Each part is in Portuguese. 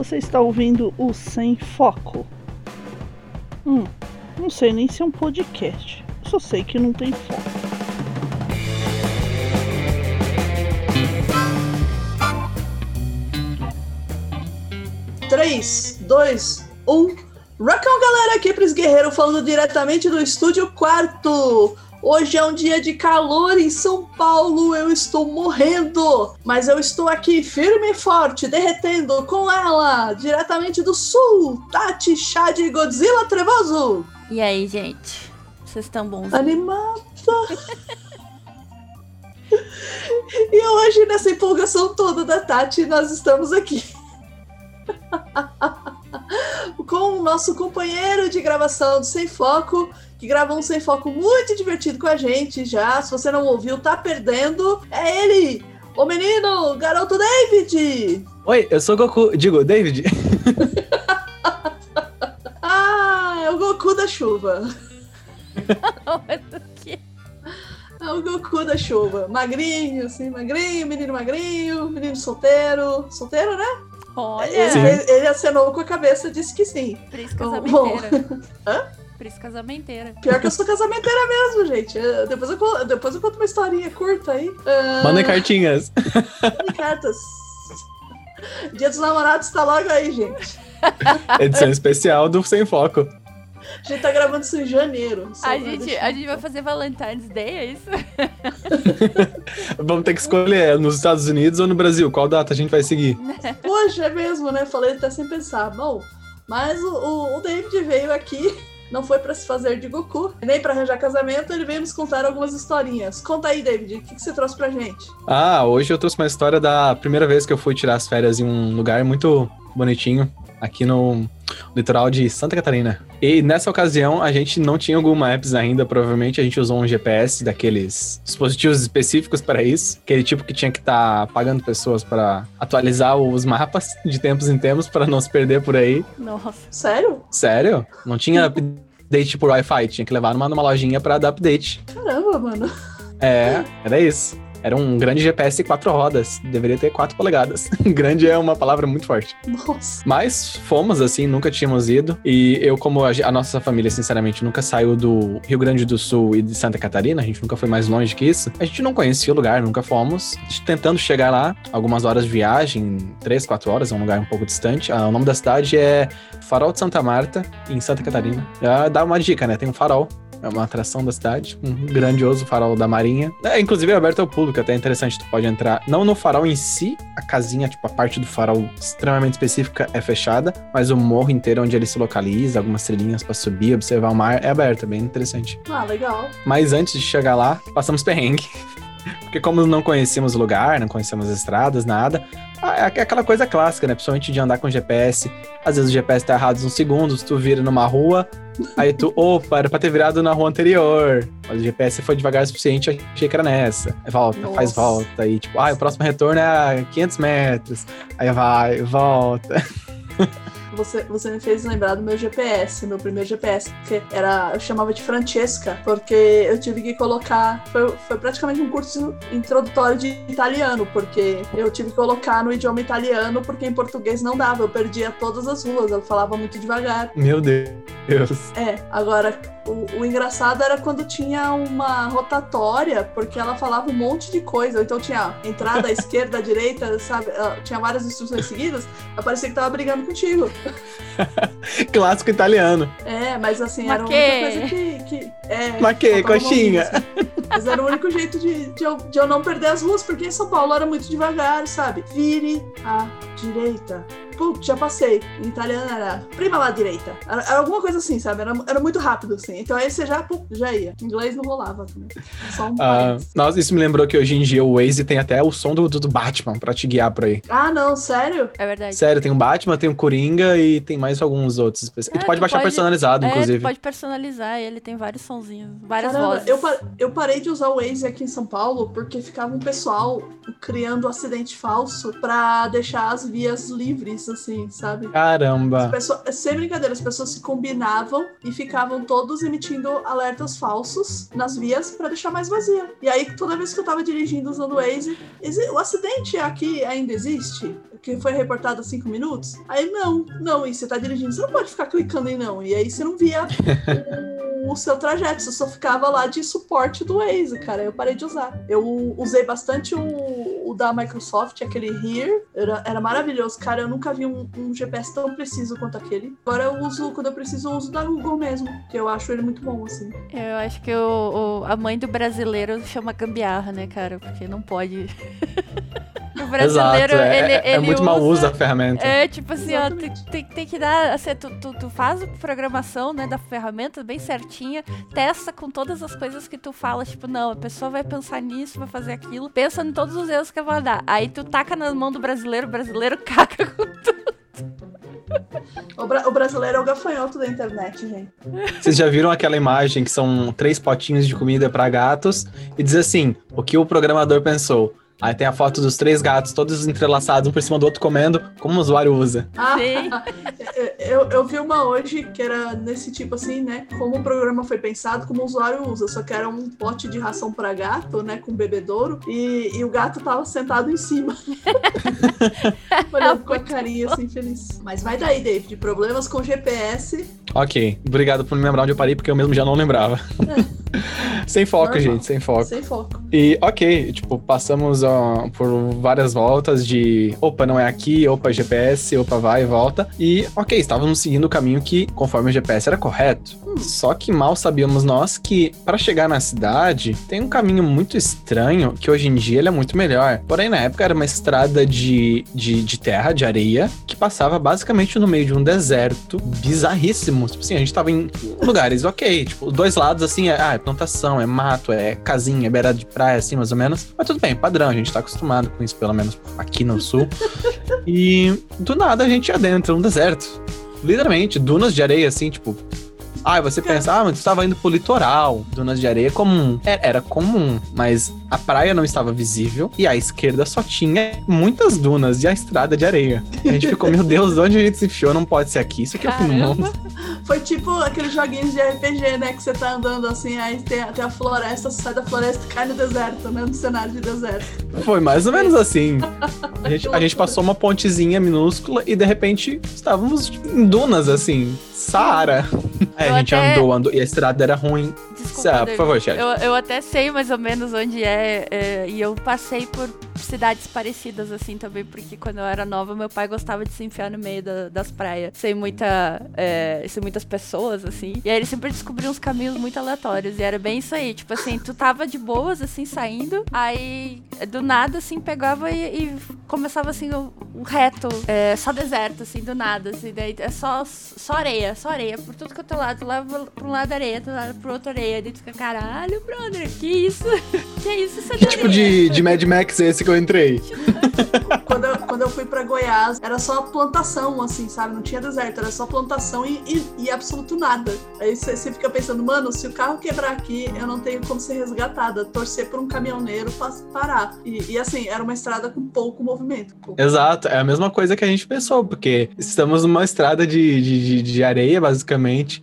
Você está ouvindo o Sem Foco. Hum, não sei nem se é um podcast. Só sei que não tem foco. Três, dois, um. Rockão, galera, aqui é Pris Guerreiro falando diretamente do estúdio quarto. Hoje é um dia de calor em São Paulo, eu estou morrendo, mas eu estou aqui firme e forte, derretendo com ela, diretamente do sul, Tati Chá de Godzilla Trevoso. E aí, gente? Vocês estão bons? Animada. e hoje, nessa empolgação toda da Tati, nós estamos aqui. com o nosso companheiro de gravação do Sem Foco, que gravou um Sem Foco muito divertido com a gente já. Se você não ouviu, tá perdendo. É ele, o menino, garoto David! Oi, eu sou Goku. Digo, David. ah, é o Goku da chuva. É o Goku da chuva. Magrinho, assim, magrinho, menino magrinho, menino solteiro. Solteiro, né? Olha, Ele, ele acenou com a cabeça, disse que sim. Pris Bom, casamenteira. Hã? Pris casamenteira. Pior que eu sou casamenteira mesmo, gente. Eu- Depois eu, depois eu conto uma historinha curta aí. Ah, Mandem cartinhas. mandem cartas. Dia dos namorados tá logo aí, gente. Edição especial do Sem Foco. A gente tá gravando isso em janeiro. A gente, a gente vai fazer Valentine's Day, é isso? Vamos ter que escolher nos Estados Unidos ou no Brasil. Qual data a gente vai seguir? Poxa, é mesmo, né? Falei até sem pensar. Bom, mas o, o- o David veio aqui, não foi pra se fazer de Goku, nem pra arranjar casamento, ele veio nos contar algumas historinha. Conta aí, David, o que, que você trouxe pra gente? Ah, hoje eu trouxe uma história da primeira vez que eu fui tirar as férias em um lugar muito bonitinho, aqui no litoral de Santa Catarina. E nessa ocasião a gente não tinha Google Maps ainda, provavelmente a gente usou um GPS daqueles dispositivos específicos para isso, aquele tipo que tinha que estar pagando pessoas para atualizar os mapas de tempos em tempos para não se perder por aí. Nossa. Sério? Sério? Não tinha update por Wi-Fi, tinha que levar numa, numa lojinha para dar update. Caramba, mano. É, era isso. Era um grande GPS quatro rodas. Deveria ter quatro polegadas. grande é uma palavra muito forte. Nossa. Mas fomos assim, nunca tínhamos ido. E eu, como a, a nossa família, sinceramente, nunca saiu do Rio Grande do Sul e de Santa Catarina, a gente nunca foi mais longe que isso. A gente não conhecia o lugar, nunca fomos. Tentando chegar lá, algumas horas de viagem, três, quatro horas, é um lugar um pouco distante. Ah, o nome da cidade é Farol de Santa Marta, em Santa Catarina. Já dá uma dica, né? Tem um farol. É uma atração da cidade, um grandioso farol da Marinha. É, inclusive é aberto ao público, até é interessante, tu pode entrar, não no farol em si, a casinha, tipo, a parte do farol extremamente específica é fechada, mas o morro inteiro onde ele se localiza, algumas trilhinhas pra subir, observar o mar, é aberto, é bem interessante. Ah, legal. Mas antes de chegar lá, passamos perrengue. Porque como não conhecíamos o lugar, não conhecemos as estradas, nada, é aquela coisa clássica, né? Principalmente de andar com GPS. Às vezes o GPS tá errado uns segundos, tu vira numa rua, aí tu, opa, era pra ter virado na rua anterior. Mas o GPS foi devagar o suficiente, achei que era nessa. Aí volta, faz Nossa. volta, aí tipo, ah, o próximo retorno é a 500 metros. Aí vai, volta. Você, você me fez lembrar do meu GPS, meu primeiro GPS, que era, eu chamava de Francesca, porque eu tive que colocar, foi, foi praticamente um curso introdutório de italiano, porque eu tive que colocar no idioma italiano, porque em português não dava, eu perdia todas as ruas, eu falava muito devagar. Meu Deus. É, agora, o, o engraçado era quando tinha uma rotatória, porque ela falava um monte de coisa. Então tinha entrada, esquerda, direita, sabe? Tinha várias instruções seguidas. Parecia que tava brigando contigo. Clássico italiano. É, mas assim, era a que- única coisa que. que é, que, faltava coxinha? uma música. Mas era o único jeito de, de, eu, de eu não perder as ruas, porque em São Paulo era muito devagar, sabe? Vire à direita. Putz, já passei. Em italiano era prima lá direita. Era, era alguma coisa assim, sabe? Era, era muito rápido, assim. Então aí você já, pum, já ia. Em inglês não rolava também. Só um Ah, nossa, isso me lembrou que hoje em dia o Waze tem até o som do, do Batman pra te guiar por aí. Ah, não, sério? É verdade. Sério, tem o Batman, tem o Coringa e tem mais alguns outros. especi- E É, tu pode tu baixar pode- personalizado, É, inclusive. tu pode personalizar ele, tem vários sonzinhos, várias Caramba, vozes. eu, pa- eu parei de usar o Waze aqui em São Paulo porque ficava um pessoal criando acidente falso pra deixar as vias livres assim, sabe? Caramba. pessoas, sem brincadeira, as pessoas se combinavam e ficavam todos emitindo alertas falsos nas vias pra deixar mais vazia. E aí, toda vez que eu tava dirigindo usando o Waze, "Exi- o acidente aqui ainda existe? Que foi reportado há cinco minutos? Aí, não, não, e você tá dirigindo, você não pode ficar clicando em não. E aí você não via o, seu trajeto, você só ficava lá de suporte do Waze, cara. Eu parei de usar. Eu usei bastante o, o da Microsoft, aquele Here, era, era maravilhoso, cara. Eu nunca vi um, um GPS tão preciso quanto aquele. Agora eu uso, quando eu preciso, eu uso da Google mesmo, que eu acho ele muito bom, assim. Eu acho que o, o- a mãe do brasileiro chama gambiarra, né, cara? Porque não pode. o Exato. brasileiro, É, ele, é ele muito usa... mau uso da ferramenta. É, tipo assim, ó, tem, tem, tem que dar. Assim, tu, tu, tu faz a programação, né, da ferramenta bem certinha, testa com todas as coisas que tu fala, tipo, não, a pessoa vai pensar nisso, vai fazer aquilo, pensa em todos os erros que vai dar. Aí tu taca na mão do brasileiro, o brasileiro caga com O, bra- o brasileiro é o gafanhoto da internet, gente. Vocês já viram aquela imagem que são três potinhos de comida para gatos e diz assim: o que o programador pensou? Aí tem a foto dos três gatos, todos entrelaçados, um por cima do outro comendo, como o usuário usa. Ah, Sim. eu, eu vi uma hoje que era nesse tipo assim, né? Como o programa foi pensado, como o usuário usa. Só que era um pote de ração para gato, né? Com bebedouro. E, e o gato tava sentado em cima. Olhando com a carinha assim, feliz. Mas vai daí, David. Problemas com GPS. Ok, obrigado por me lembrar onde eu parei, porque eu mesmo já não lembrava. sem foco, Normal. gente, sem foco. Sem foco. E ok, tipo, passamos ó, por várias voltas de opa, não é aqui, opa, GPS, opa, vai e volta. E ok, estávamos seguindo o caminho que, conforme o GPS, era correto. Só que mal sabíamos nós que, para chegar na cidade, tem um caminho muito estranho que hoje em dia ele é muito melhor. Porém, na época era uma estrada de, de, de terra, de areia, que passava basicamente no meio de um deserto bizarríssimo. Tipo assim, a gente tava em lugares ok, tipo, dois lados assim, é, ah, é plantação, é mato, é casinha, é beirada de praia, assim, mais ou menos. Mas tudo bem, padrão, a gente tá acostumado com isso, pelo menos aqui no sul. e do nada a gente adentra um deserto. Literalmente, dunas de areia, assim, tipo. Ah, você pensa, ah, mas tu estava indo pro litoral. Dunas de areia é comum. Era, era comum, mas a praia não estava visível e à esquerda só tinha muitas dunas e a estrada de areia. A gente ficou, meu Deus, onde a gente se enfiou? Não pode ser aqui. Isso aqui é o fim do mundo. Foi tipo aqueles joguinhos de RPG, né? Que você tá andando assim, aí tem, a- tem a floresta, você sai da floresta e cai no deserto, né? No cenário de deserto. Foi mais ou menos assim. A gente, a gente passou uma pontezinha minúscula e de repente estávamos em dunas, assim. Saara. Aí Eu a gente até- andou, andou e a estrada era ruim. Desculpa, Ah, por favor, Shelly. Eu, eu até sei mais ou menos onde é, é, e eu passei por cidades parecidas assim também, porque quando eu era nova, meu pai gostava de se enfiar no meio da- das praias, sem muita, é, sem muitas pessoas, assim. E aí ele sempre descobriu uns caminhos muito aleatórios, e era bem isso aí, tipo assim, tu tava de boas, assim, saindo, aí do nada, assim, pegava e, e começava, assim, o, o reto, é, só deserto, assim, do nada, assim, daí é só, só areia, só areia, por tudo que eu tô lá, tu leva pra um lado areia, tu leva pro outro areia, daí tu fica, caralho, brother, que isso? que isso, isso é Que tipo de, de Mad Max é esse que eu entrei? Quando eu, quando eu fui pra Goiás, era só plantação, assim, sabe? Não tinha deserto, era só plantação e, e, e absoluto nada. Aí você você fica pensando, mano, se o carro quebrar aqui, eu não tenho como ser resgatada. Torcer por um caminhoneiro pra parar. E, e, assim, era uma estrada com pouco movimento. Exato, é a mesma coisa que a gente pensou, porque estamos numa estrada de, de, de- de areia, basicamente.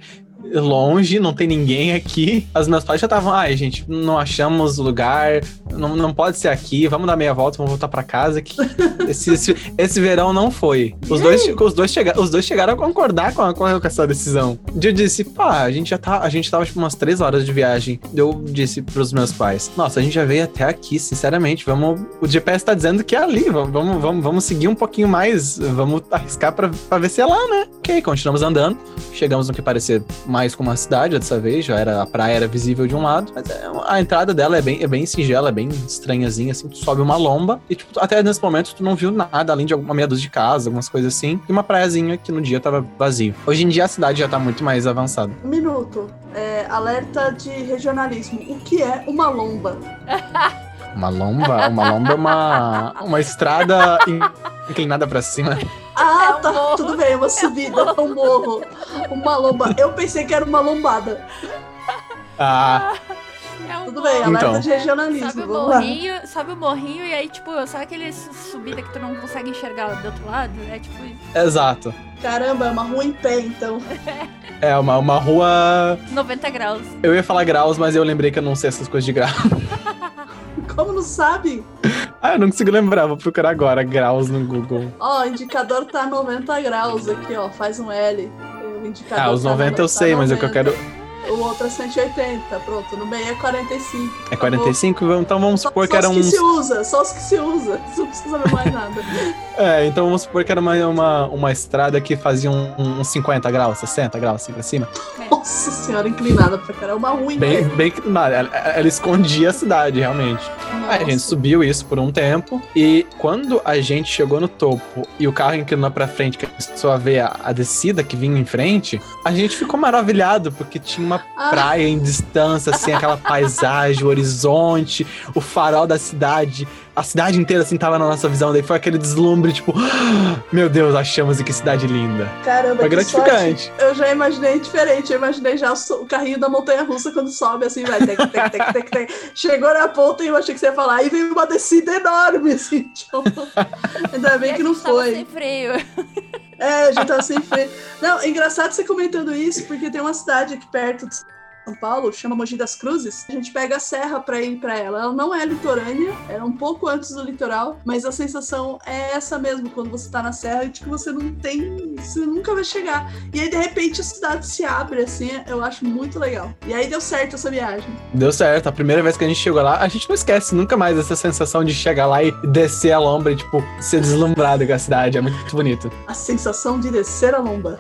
Longe, não tem ninguém aqui. Os meus pais já estavam, ai, gente, não achamos lugar, não, não pode ser aqui, vamos dar meia volta, vamos voltar pra casa. Que esse, esse, esse verão não foi. Os dois, os, dois chega, os dois chegaram a concordar com, a- com essa decisão. Eu disse, pá, a gente já tá, a gente tava tipo umas três horas de viagem. Eu disse pros meus pais, nossa, a gente já veio até aqui, sinceramente, vamos. O GPS tá dizendo que é ali, vamos, vamos, vamos, seguir um pouquinho mais, vamos arriscar pra ver se é lá, né? Ok, continuamos andando. Chegamos no que parecia mais com uma cidade dessa vez, já era a praia era visível de um lado, mas é, a entrada dela é bem, é bem singela, é bem estranhazinha, assim, tu sobe uma lomba e tipo, até nesse momento tu não viu nada além de alguma meia dúzia de casa, algumas coisas assim, e uma praiazinha que no dia tava vazio. Hoje em dia a cidade já tá muito mais avançada. Um minuto. É, alerta de regionalismo. O que é uma lomba? Uma lomba, uma lomba é uma, uma estrada in- inclinada pra cima. Ah, É um tá. morro. Tudo bem, uma subida, um morro. Uma lomba. Eu pensei que era uma lombada. Ah, É um Tudo bem, alerta Então. de regionalismo. Sobe o vamos lá. morrinho, sobe o morrinho e aí, tipo, sabe aquele subida que tu não consegue enxergar do outro lado? É tipo isso. Exato. Caramba, é uma rua em pé, então. É uma, uma rua. 90 graus. Eu ia falar graus, mas eu lembrei que eu não sei essas coisas de grau. Como não sabe? Ah, eu não consigo lembrar, vou procurar agora graus no Google. Ó, o indicador tá 90 graus aqui, ó. Faz um L. Ah, os tá 90 eu tá sei, mas o que eu 90. quero. O outro é 180, pronto. No meio é 45. É 45? Então vamos Só, supor só que era os que uns. se usa, só os que se usa. Não precisa saber mais nada. É, então vamos supor que era uma, uma, uma estrada que fazia um- uns 50 graus, 60 graus assim pra cima. Nossa senhora, inclinada pra caramba. Em Bem, bem que. não, Ela, ela escondia a cidade, realmente. Aí a gente Nossa. subiu isso por um tempo. E quando a gente chegou no topo e o carro inclinou pra frente, que começou a ver a, a descida que vinha em frente, a gente ficou maravilhado, porque tinha uma Ah. praia em distância, assim, aquela paisagem, o horizonte, o farol da cidade. A cidade inteira, assim, tava na nossa visão. Daí foi aquele deslumbre, tipo, "Ah, meu Deus, achamos e que cidade linda. Caramba, Foi que gratificante. sorte. Eu já imaginei diferente. Eu imaginei já o, carrinho da montanha russa quando sobe, assim, vai. Tec, tec, tec, tec, tec. Chegou na ponta e eu achei que você ia falar. Aí veio uma descida enorme, assim. Tipo, ainda bem E que não foi. sem freio. É, a gente tava sem freio. Não, é engraçado você comentando isso, porque tem uma cidade aqui perto de São Paulo, chama Mogi das Cruzes. A gente pega a serra pra ir pra ela. Ela não é litorânea, é um pouco antes do litoral, mas a sensação é essa mesmo, quando você tá na serra, de que você não tem. Você nunca vai chegar. E aí, de repente, a cidade se abre, assim, eu acho muito legal. E aí deu certo essa viagem. Deu certo. A primeira vez que a gente chegou lá, a gente não esquece nunca mais essa sensação de chegar lá e descer a lombra e, tipo, ser deslumbrado com a cidade. É muito bonito. A sensação de descer a lomba.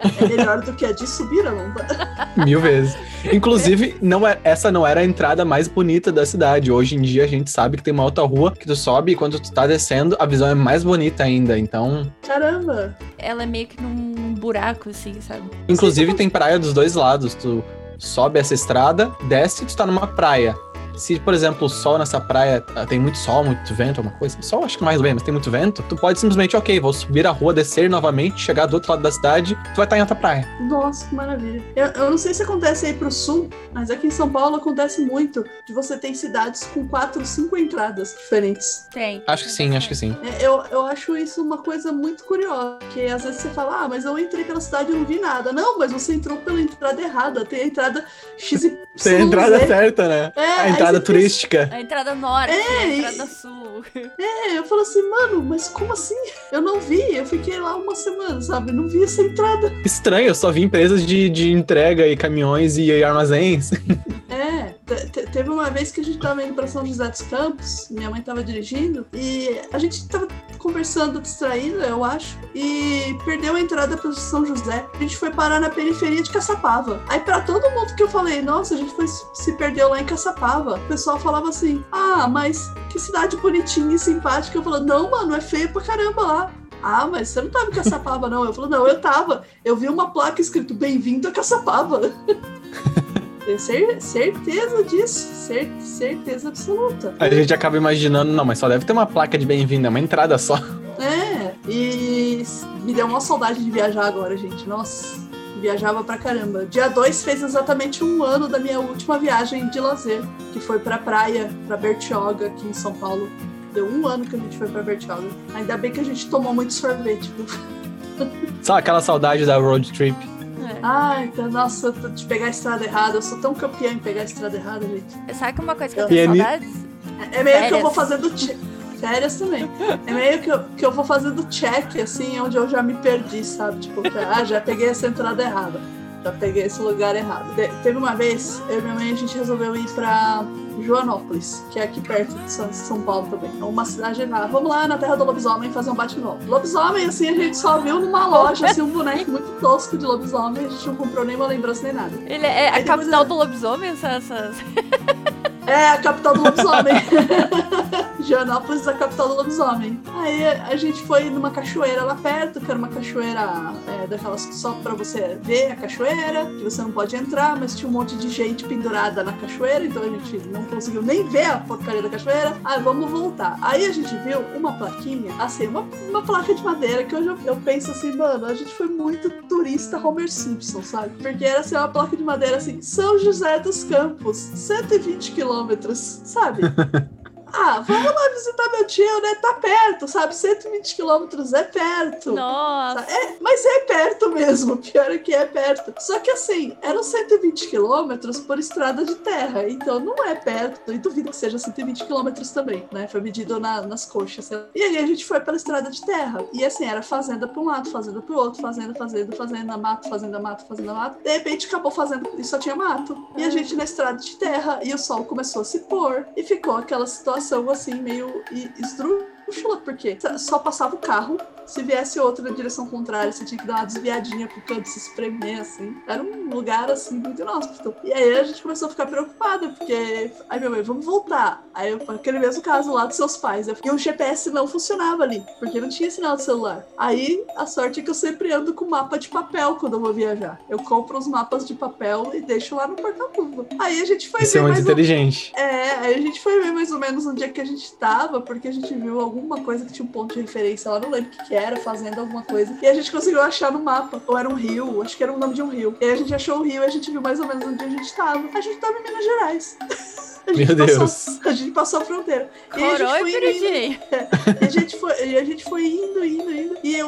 É melhor do que a de subir a lomba. Mil vezes. Inclusive, não é, essa não era a entrada mais bonita da cidade. Hoje em dia a gente sabe que tem uma outra rua que tu sobe e quando tu tá descendo, a visão é mais bonita ainda. Então, Caramba! Ela é meio que num buraco, assim, sabe? inclusive tem praia dos dois lados. Tu sobe essa estrada, desce e tu tá numa praia. Se, por exemplo, o sol nessa praia ah, tem muito sol, muito vento, alguma coisa, sol acho que mais ou menos, mas tem muito vento, tu pode simplesmente, ok, vou subir a rua, descer novamente, chegar do outro lado da cidade, tu vai estar em outra praia. Nossa, que maravilha. Eu, eu não sei se acontece aí pro sul, mas aqui em São Paulo acontece muito de você ter cidades com quatro, cinco entradas diferentes. Tem. Acho que sim, acho que sim. É, Eu, eu acho isso uma coisa muito curiosa, porque às vezes você fala, ah, mas eu entrei pela cidade e não vi nada. Não, mas você entrou pela entrada errada, tem a entrada X e Tem a entrada certa, né? É, a aí entrada você turística. A entrada norte, É, a e- entrada sul. É, eu falo assim, mano, mas como assim? Eu não vi, eu fiquei lá uma semana, sabe? Não vi essa entrada. Estranho, eu só vi empresas de, de entrega e caminhões e armazéns. Te- te- teve uma vez que a gente tava indo pra São José dos Campos, minha mãe tava dirigindo, e a gente tava conversando distraída, eu acho, e perdeu a entrada pra São José. A gente foi parar na periferia de Caçapava. Aí pra todo mundo que eu falei, nossa, a gente foi, se perdeu lá em Caçapava, o pessoal falava assim, ah, mas que cidade bonitinha e simpática. Eu falava, não, mano, é feio pra caramba lá. Ah, mas você não tava em Caçapava, não. Eu falei, não, eu tava. Eu vi uma placa escrito Bem-vindo a Caçapava. Tenho cer- certeza disso. Cer- certeza absoluta. A gente acaba imaginando, não, mas só deve ter uma placa de bem-vindo, é uma entrada só. É, e me deu uma saudade de viajar agora, gente. Nossa, viajava pra caramba. Dia 2 fez exatamente um ano da minha última viagem de lazer, que foi pra praia, pra Bertioga, aqui em São Paulo. Deu um ano que a gente foi pra Bertioga. Ainda bem que a gente tomou muito sorvete, viu? Sabe aquela saudade da road trip? É. Ai, então, nossa, de pegar a estrada errada. Eu sou tão campeã em pegar a estrada errada, gente. Sabe que uma coisa que eu E tenho saudades? É meio que eu Férias. vou fazendo. che- Férias também. É meio que eu, que eu vou fazendo check, assim, onde eu já me perdi, sabe? Tipo, ah, já peguei essa entrada errada. Já peguei esse lugar errado. Te- teve uma vez, eu e minha mãe, a gente resolveu ir pra Joanópolis, que é aqui perto de São, Paulo também. É uma cidade lá. Vamos lá na terra do lobisomem fazer um bate-volta. Lobisomem, assim, a gente só viu numa loja, assim, um boneco muito tosco de lobisomem. A gente não comprou nenhuma lembrança nem nada. Ele é a Aí depois capital eu- do lobisomem, essas- É, a capital do lobisomem. Joanópolis é a capital do lobisomem. Aí a gente foi numa cachoeira lá perto, que era uma cachoeira é, daquelas que só pra você ver a cachoeira, que você não pode entrar, mas tinha um monte de gente pendurada na cachoeira, então a gente não conseguiu nem ver a porcaria da cachoeira. Ah, vamos voltar. Aí a gente viu uma plaquinha, assim, uma, uma placa de madeira, que hoje eu, eu penso assim, mano, a gente foi muito turista Homer Simpson, sabe? Porque era assim, uma placa de madeira assim, São José dos Campos, 120 quilômetros, sabe? Ah, vamos lá visitar meu tio, né? Tá perto, sabe? 120 quilômetros é perto. Nossa. É, mas é perto mesmo, pior é que é perto. Só que assim, eram 120 quilômetros por estrada de terra, então não é perto. E duvido que seja 120 quilômetros também, né? Foi medido na, nas coxas. E aí a gente foi pela estrada de terra. E assim, era fazenda pra um lado, fazenda pro outro, fazenda, fazenda, fazenda, mato, fazenda, mato, fazenda, mato. De repente acabou fazendo e só tinha mato. E a gente na estrada de terra, e o sol começou a se pôr, e ficou aquela situação assim, meio e- esdrúxula, porque só passava o carro. Se viesse outro na direção contrária, você tinha que dar uma desviadinha pro canto, se espremer, assim. Era um lugar, assim, muito inóspito. E aí a gente começou a ficar preocupada, porque... Aí minha mãe, vamos voltar. Aí eu, aquele mesmo caso lá dos seus pais. Eu- E o GPS não funcionava ali, porque não tinha sinal de celular. Aí a sorte é que eu sempre ando com mapa de papel quando eu vou viajar. Eu compro os mapas de papel e deixo lá no porta-luva. Aí a gente foi Isso ver é muito inteligente. é, aí a gente foi ver mais ou menos onde é que a gente tava, porque a gente viu alguma coisa que tinha um ponto de referência lá, não lembro o que, que era, fazendo alguma coisa. E a gente conseguiu achar no mapa. Ou era um rio, acho que era o nome de um rio. E aí a gente achou o rio e a gente viu mais ou menos onde a gente tava. A gente tava em Minas Gerais. A gente Meu passou- Deus. a gente passou a fronteira. E aí a gente Corou foi e indo, Pirudinho. e a gente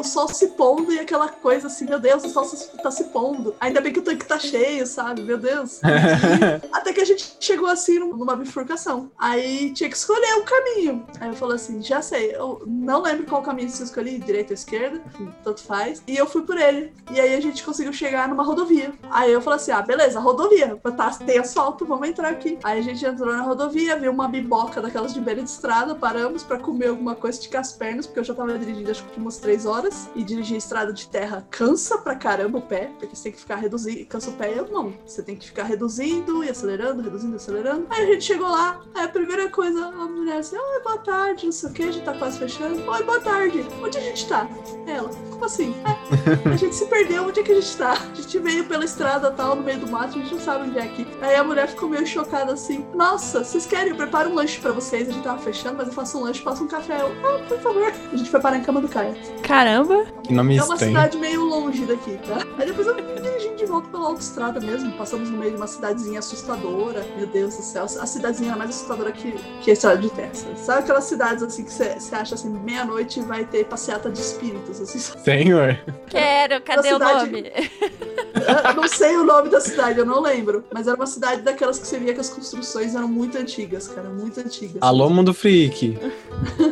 o sol se pondo e aquela coisa assim, meu Deus, o sol se- tá se pondo. Ainda bem que o tanque tá cheio, sabe? Meu Deus. Até que a gente chegou assim num- numa bifurcação. Aí tinha que escolher um caminho. Aí eu falei assim, já sei. Eu não lembro qual caminho eu escolhi, direita ou esquerda, tanto faz. E eu fui por ele. E aí a gente conseguiu chegar numa rodovia. Aí eu falei assim, ah, beleza, rodovia. Tá, tem asfalto, vamos entrar aqui. Aí a gente entrou na rodovia, viu uma biboca daquelas de beira de estrada, paramos pra comer alguma coisa, esticar as pernas, porque eu já tava dirigindo acho que umas três horas. E dirigir estrada de terra cansa pra caramba o pé, porque você tem que ficar reduzindo, cansa o pé e a mão. Você tem que ficar reduzindo e acelerando, reduzindo e acelerando. Aí a gente chegou lá, aí a primeira coisa, a mulher assim, oi, boa tarde, não sei o que, a gente tá quase fechando. Oi, boa tarde, onde a gente tá? Ela, como assim? "É, a gente se perdeu, onde é que a gente tá? A gente veio pela estrada tal, no meio do mato, a gente não sabe onde é aqui. Aí a mulher ficou meio chocada assim, nossa, vocês querem? Eu preparo um lanche pra vocês. A gente tava fechando, mas eu faço um lanche, passo um café. Eu, ah, por favor. A gente foi parar em Cama do Caia. Caramba. Que nome É uma estranho. cidade meio longe daqui, tá? Aí depois eu vim dirigindo de volta pela autoestrada mesmo. Passamos no meio de uma cidadezinha assustadora. Meu Deus do céu. A cidadezinha era mais assustadora que, que a estrada de sabe? Sabe aquelas cidades assim que você acha assim, meia-noite vai ter passeata de espíritos, assim. Senhor. Quero, cadê o cidade- nome? Eu não sei o nome da cidade, eu não lembro. Mas era uma cidade daquelas que você via que as construções eram muito antigas, cara. Muito antigas. Alô, mundo freak.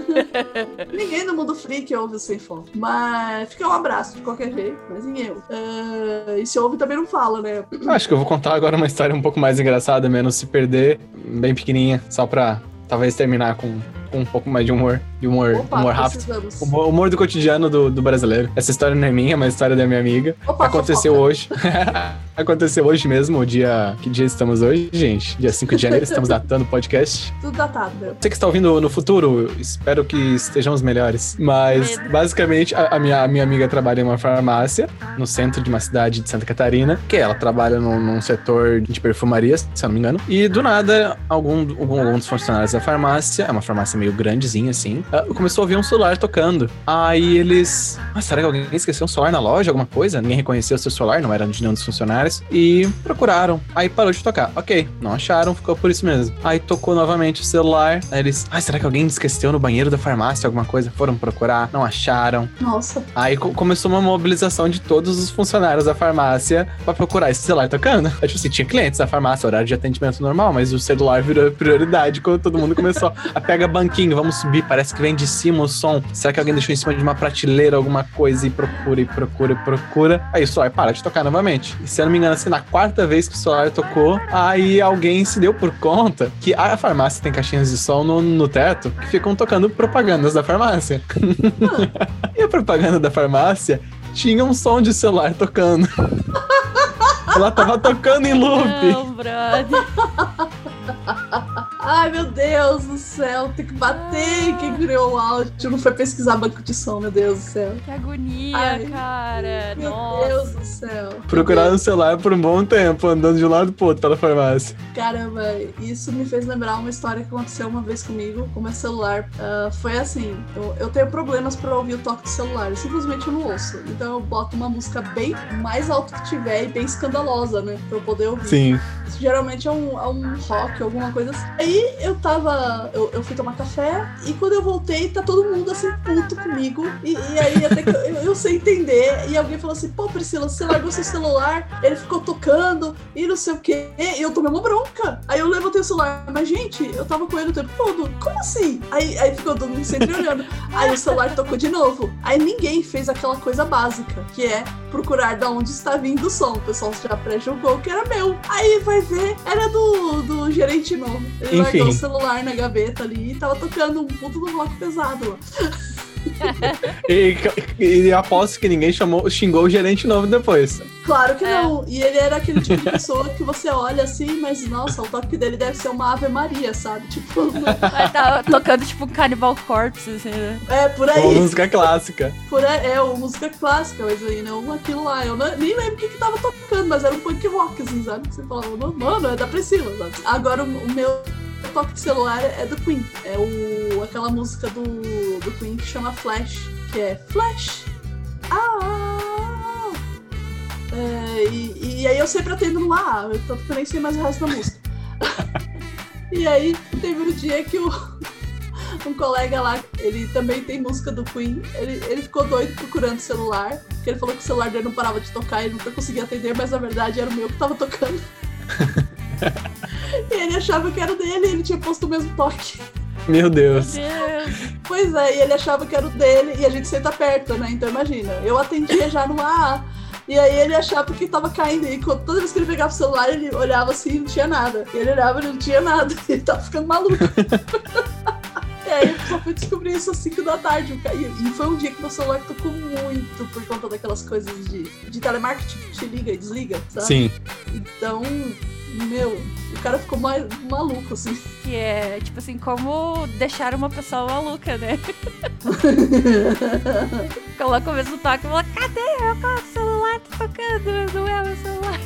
Ninguém no mundo freak ouve o sem foco. Mas fica um abraço de qualquer jeito, mas em eu. Ah, e se ouve também não fala, né? Eu Acho que eu vou contar agora uma história um pouco mais engraçada, menos se perder, bem pequenininha, só pra talvez terminar com, com um pouco mais de humor, de humor, Opa, humor rápido. precisamos. Humor, humor do cotidiano do, do brasileiro. Essa história não é minha, é uma história da minha amiga. Opa, Aconteceu fofoca. hoje. Aconteceu hoje mesmo, o dia. Que dia estamos hoje, gente? Dia 5 de janeiro, estamos datando o podcast. Tudo datado? Você que está ouvindo no futuro, espero que estejamos melhores. Mas, Medo. basicamente, a, a minha, a minha amiga trabalha em uma farmácia, no centro de uma cidade de Santa Catarina, que ela trabalha num, num setor de perfumaria, se eu não me engano. E, do nada, algum, algum, algum dos funcionários da farmácia, é uma farmácia meio grandezinha, assim, ah, começou a ouvir um celular tocando. Aí eles... Ah, será que alguém esqueceu um celular na loja, alguma coisa? Ninguém reconheceu o seu celular, não era de nenhum dos funcionários. E procuraram. Aí parou de tocar. Ok, não acharam, ficou por isso mesmo. Aí tocou novamente o celular. Aí eles, ah, será que alguém esqueceu no banheiro da farmácia alguma coisa? Foram procurar, não acharam. Nossa. Aí co- começou uma mobilização de todos os funcionários da farmácia pra procurar esse celular tocando. É, tipo assim, tinha clientes da farmácia, horário de atendimento normal, mas o celular virou prioridade quando todo mundo começou a pega banquinho, vamos subir, parece que vem de cima o som. Será que alguém deixou em cima de uma prateleira alguma coisa e procura e procura e procura? Aí o celular para de tocar novamente. E se eu não me engano, assim, na quarta vez que o celular tocou, aí alguém se deu por conta que a farmácia tem caixinhas de som no, no teto que ficam tocando propagandas da farmácia. E a propaganda da farmácia tinha um som de celular tocando. Ela tava tocando em loop. Não, brother. Ai, meu Deus do céu, tem que bater. Quem criou o áudio não foi pesquisar banco de som, meu Deus do céu. Que agonia, Ai, cara. Meu Nossa. Deus do céu. Procurar no celular por um bom tempo, andando de um lado pro outro pela farmácia. Caramba, isso me fez lembrar uma história que aconteceu uma vez comigo com meu celular. Ah, foi assim, eu, eu tenho problemas pra ouvir o toque do celular, eu simplesmente eu não ouço. Então eu boto uma música bem mais alta que tiver e bem escandalosa, né? Pra eu poder ouvir. Sim. Geralmente é um, é um rock, alguma coisa assim. Aí eu tava. Eu, eu fui tomar café e quando eu voltei, tá todo mundo assim, puto comigo. E, e aí até que eu, eu, sei entender. E alguém falou assim: pô, Priscila, você largou seu celular, ele ficou tocando e não sei o quê. E eu tomei uma bronca. Aí eu levantei o celular. Mas, gente, eu tava com ele o tempo todo. Como assim? Aí, aí ficou todo mundo sempre olhando. Aí o celular tocou de novo. Aí ninguém fez aquela coisa básica, que é procurar da onde está vindo o som. O pessoal já pré-julgou que era meu. Aí vai ver, era do, do gerente novo. Ele Enfim. largou o celular na gaveta ali e tava tocando um puto do rock pesado lá. E, e aposto que ninguém chamou, xingou o gerente novo depois. Claro que É. não. E ele era aquele tipo de pessoa que você olha assim, mas nossa, o toque dele deve ser uma Ave Maria, sabe? Tipo, Vai tá tocando tipo Cannibal Corpse, assim, né? é por aí. música clássica. Por aí é, uma música clássica, mas aí não aquilo lá. Eu não- nem lembro o que, que tava tocando, mas era um punk rock, assim, sabe? Você falava, "Não, mano, é da Priscila, sabe? Agora o, o meu toque de celular é do Queen. É o, aquela música do, do Queen que chama Flash, que é Flash. Ah! É, e, e aí eu sempre atendo no A, eu tanto que eu nem sei mais o resto da música. e aí teve um dia que o, um colega lá, ele também tem música do Queen, ele, ele ficou doido procurando o celular, porque ele falou que o celular dele não parava de tocar e ele nunca conseguia atender, mas na verdade era o meu que tava tocando. e ele achava que era o dele, ele tinha posto o mesmo toque. Meu Meu Deus. Deus. Pois é, e ele achava que era o dele, e a gente senta perto, né? Então imagina, eu atendia já no AA. E aí ele achava que tava caindo. E quando- toda vez que ele pegava o celular, ele olhava assim e não tinha nada. E ele olhava e não tinha nada. Ele tava ficando maluco. e aí eu só fui descobrir isso às 5 da tarde. E e foi um dia que meu celular tocou muito por conta daquelas coisas de, de telemarketing que te liga e desliga, sabe? Sim. Então, meu, o cara ficou ma- maluco, assim. Que é, tipo assim, como deixar uma pessoa maluca, né? Coloca o mesmo toque e fala, cadê? Eu coloco o celular, tocando, mas não é o meu celular.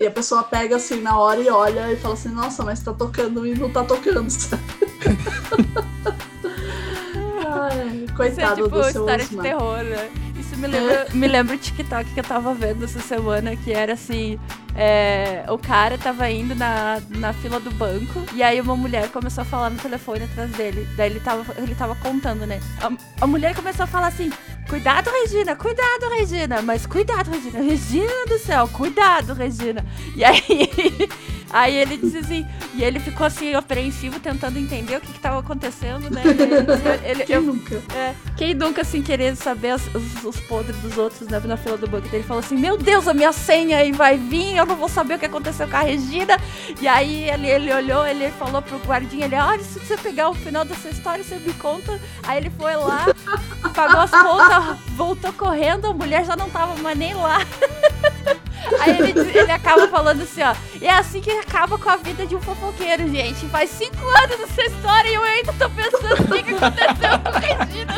E a pessoa pega assim na hora e olha e fala assim, nossa, mas tá tocando e não tá tocando, sabe? Ai, Isso é coitado tipo do seu história de Osmar. terror, né? Isso me lembra, me lembra o TikTok que eu tava vendo essa semana, que era assim, é, o cara tava indo na, na fila do banco, e aí uma mulher começou a falar no telefone atrás dele. Daí ele tava, ele tava contando, né? A, a mulher começou a falar assim, cuidado, Regina, cuidado, Regina, mas cuidado, Regina, Regina do céu, cuidado, Regina. E aí, aí ele disse assim, e ele ficou assim, apreensivo, tentando entender o que que tava acontecendo, né? Ele, Quem eu, nunca? é, quem nunca, assim, querendo saber as- os, os podres dos outros né, na fila do banco dele, falou assim, meu Deus, a minha senha aí vai vir, eu não vou saber o que aconteceu com a Regina. E aí ele, ele olhou, ele falou pro guardinha, ele, olha, se você pegar o final dessa história, você me conta. Aí ele foi lá, pagou as contas, voltou correndo, a mulher já não tava mais nem lá. Aí ele, ele acaba falando assim, ó. E é assim que acaba com a vida de um fofoqueiro, gente. Faz cinco anos essa história e eu ainda tô pensando o que aconteceu com a Regina.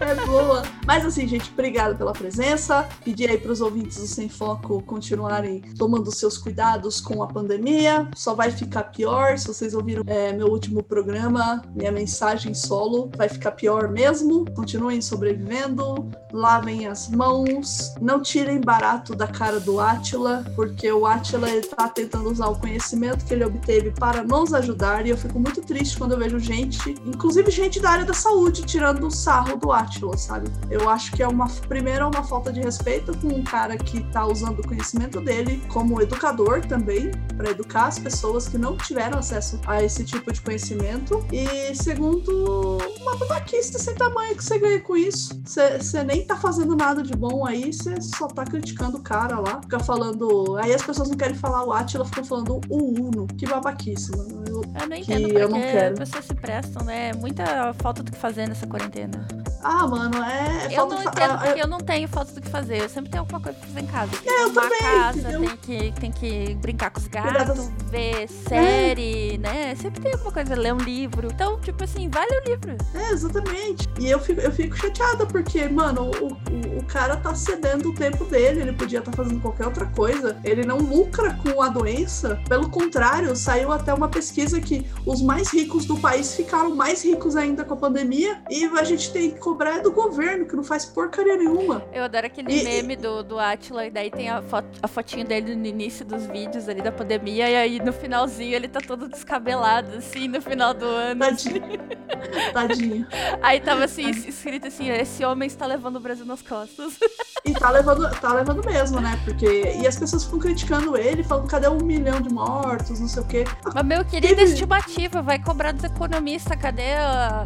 É boa. Mas assim, gente, obrigado pela presença. Pedir aí pros ouvintes do Sem Foco continuarem tomando seus cuidados com a pandemia. Só vai ficar pior. Se vocês ouviram é, meu último programa, minha mensagem solo, vai ficar pior mesmo. Continuem sobrevivendo. Lavem as mãos. Não tirem barato da cara do Átila, porque o Átila ele tá tentando usar o conhecimento que ele obteve para nos ajudar. E eu fico muito triste quando eu vejo gente, inclusive gente da área da saúde, tirando o sarro do Átila, sabe? Eu acho que é uma, primeiro, é uma falta de respeito com um cara que tá usando o conhecimento dele como educador também, para educar as pessoas que não tiveram acesso a esse tipo de conhecimento. E segundo, uma babaquice sem tamanho que você ganha com isso. Você nem tá fazendo nada de bom aí, você só tá criticando o cara lá. Fica falando. Aí as pessoas não querem falar o Atila, ficam falando o Uno. Que babaquice, mano. Eu- Eu não Que entendo eu porque não quero. as pessoas se prestam, né? Muita falta do que fazer nessa quarentena. Ah, mano, é. Eu falta não fa- entendo ah, porque eu não tenho falta do que fazer. Eu sempre tenho alguma coisa pra fazer em casa. Tem É, eu também, casa, entendeu? tem que, tem que brincar com os gatos, das- ver série, né? Sempre tem alguma coisa, ler um livro. Então, tipo assim, vai ler o livro. É, exatamente. E eu fico, eu fico chateada, porque, mano, o, o, o cara tá cedendo o tempo dele, ele podia estar fazendo qualquer outra coisa. Ele não lucra com a doença. Pelo contrário, saiu até uma pesquisa que os mais ricos do país ficaram mais ricos ainda com a pandemia. E a gente tem que cobrar é do governo, que não faz porcaria nenhuma. Eu adoro aquele E- meme do, do Atila, e daí tem a, foto, a fotinho dele no início dos vídeos ali da pandemia, e aí no finalzinho ele tá todo descabelado, assim, no final do ano. Tadinho. Tadinho. Aí tava assim, escrito assim, esse homem está levando o Brasil nas costas. E tá levando, tá levando mesmo, né? Porque. E as pessoas ficam criticando ele, falando cadê um milhão de mortos, não sei o quê. Mas, meu querido, Teve- estimativa, vai cobrar dos economistas, cadê a,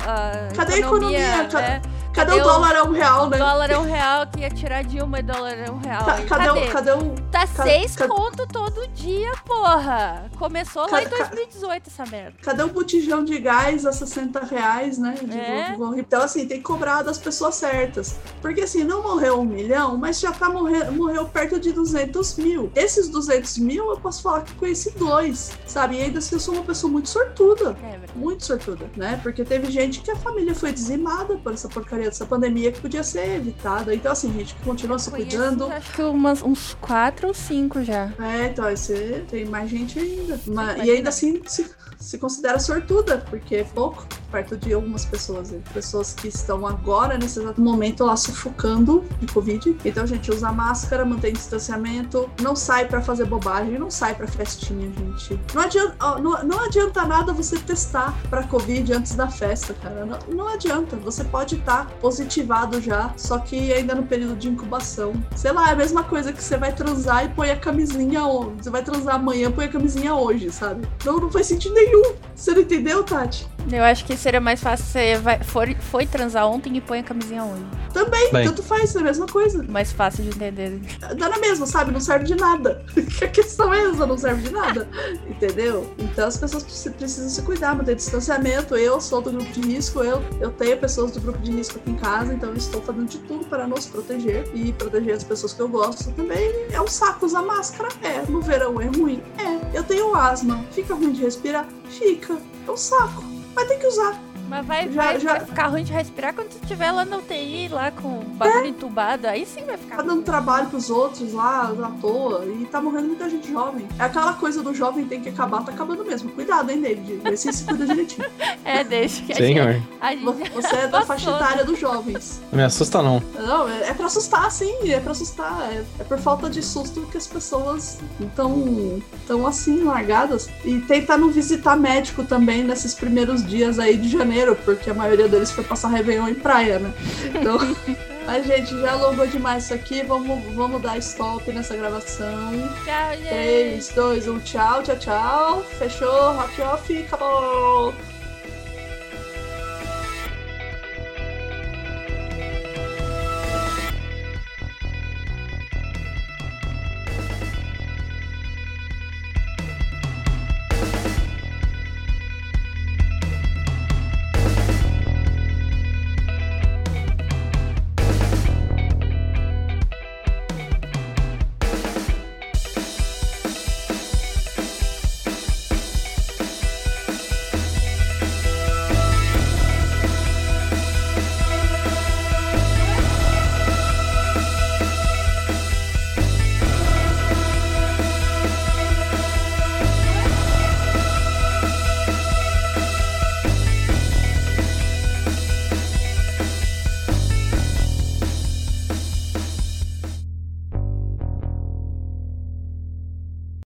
a Cadê a economia? Né? Cadê, Cadê o o- dólar é um real, né? Dólar é um real, que ia tirar de uma e dólar é um real. E cadê, cadê? o. Cadê o. Tá ca- seis ca- conto todo dia, porra. Começou lá Ca- em ca- 2018 essa merda. Cadê o botijão de gás a 60 reais, né? De É. vou- vou- Então, assim, tem que cobrar das pessoas certas. Porque, assim, não morreu um milhão, mas já tá morrendo, morreu perto de 200 mil. Esses 200 mil, eu posso falar que conheci dois, sabe? E ainda assim, eu sou uma pessoa muito sortuda. É. Muito sortuda, né? Porque teve gente que a família foi dizimada por essa porcaria dessa pandemia que podia ser evitada. Então, assim, gente continua se cuidando. Acho que umas, uns quatro ou cinco já. É, então, você tem mais gente ainda. E ainda assim se, se considera sortuda, porque é pouco perto de algumas pessoas. hein? Pessoas que estão agora, nesse exato momento, lá sufocando de Covid. Então, gente, usa máscara, mantém distanciamento, não sai pra fazer bobagem, não sai pra festinha, gente. Não adianta, não, não adianta nada você testar pra Covid antes da festa, cara. Não, não adianta. Você pode estar positivado já, só que ainda no período de incubação. Sei lá, é a mesma coisa que você vai transar e põe a camisinha on- Você vai transar amanhã, põe a camisinha hoje, sabe? Não, não faz sentido nenhum. Você não entendeu, Tati? Eu acho que seria mais fácil você vai, foi, foi transar ontem e põe a camisinha hoje. Também, Bem. tanto faz, é a mesma coisa. Mais fácil de entender. Dá na mesma, sabe? Não serve de nada. a questão é essa, não serve de nada. Entendeu? Então as pessoas precis- precisam se cuidar, manter distanciamento. Eu sou do grupo de risco, eu, eu tenho pessoas do grupo de risco aqui em casa, então eu estou fazendo de tudo para nos proteger e proteger as pessoas que eu gosto também. É um saco usar máscara? É. No verão é ruim? É. Eu tenho asma. Fica ruim de respirar? Fica. É um saco. Mas tem que usar. Mas vai, Já- vai, já- vai ficar ruim de respirar quando você estiver lá na UTI, lá com o bagulho entubado. Aí sim vai ficar Tá dando trabalho pros outros lá à toa e tá morrendo muita gente jovem. É aquela coisa do jovem tem que acabar, tá acabando mesmo. Cuidado, hein, David? Vê se se cuida direitinho. É, deixa que a Senhor. gente, a Vo- gente Você é da Passou. faixa etária dos jovens. Não me assusta, não. Não, é, é pra assustar, sim, é pra assustar. É, é por falta de susto que as pessoas estão tão assim, largadas. E tentar não visitar médico também nesses primeiros dias aí de janeiro, porque a maioria deles foi passar Réveillon em praia, né? Então. Mas, gente, já alongou demais isso aqui. Vamos, vamos dar stop nessa gravação. Tchau, gente. 3, 2, 1, tchau, tchau, tchau. Fechou, rock off, acabou.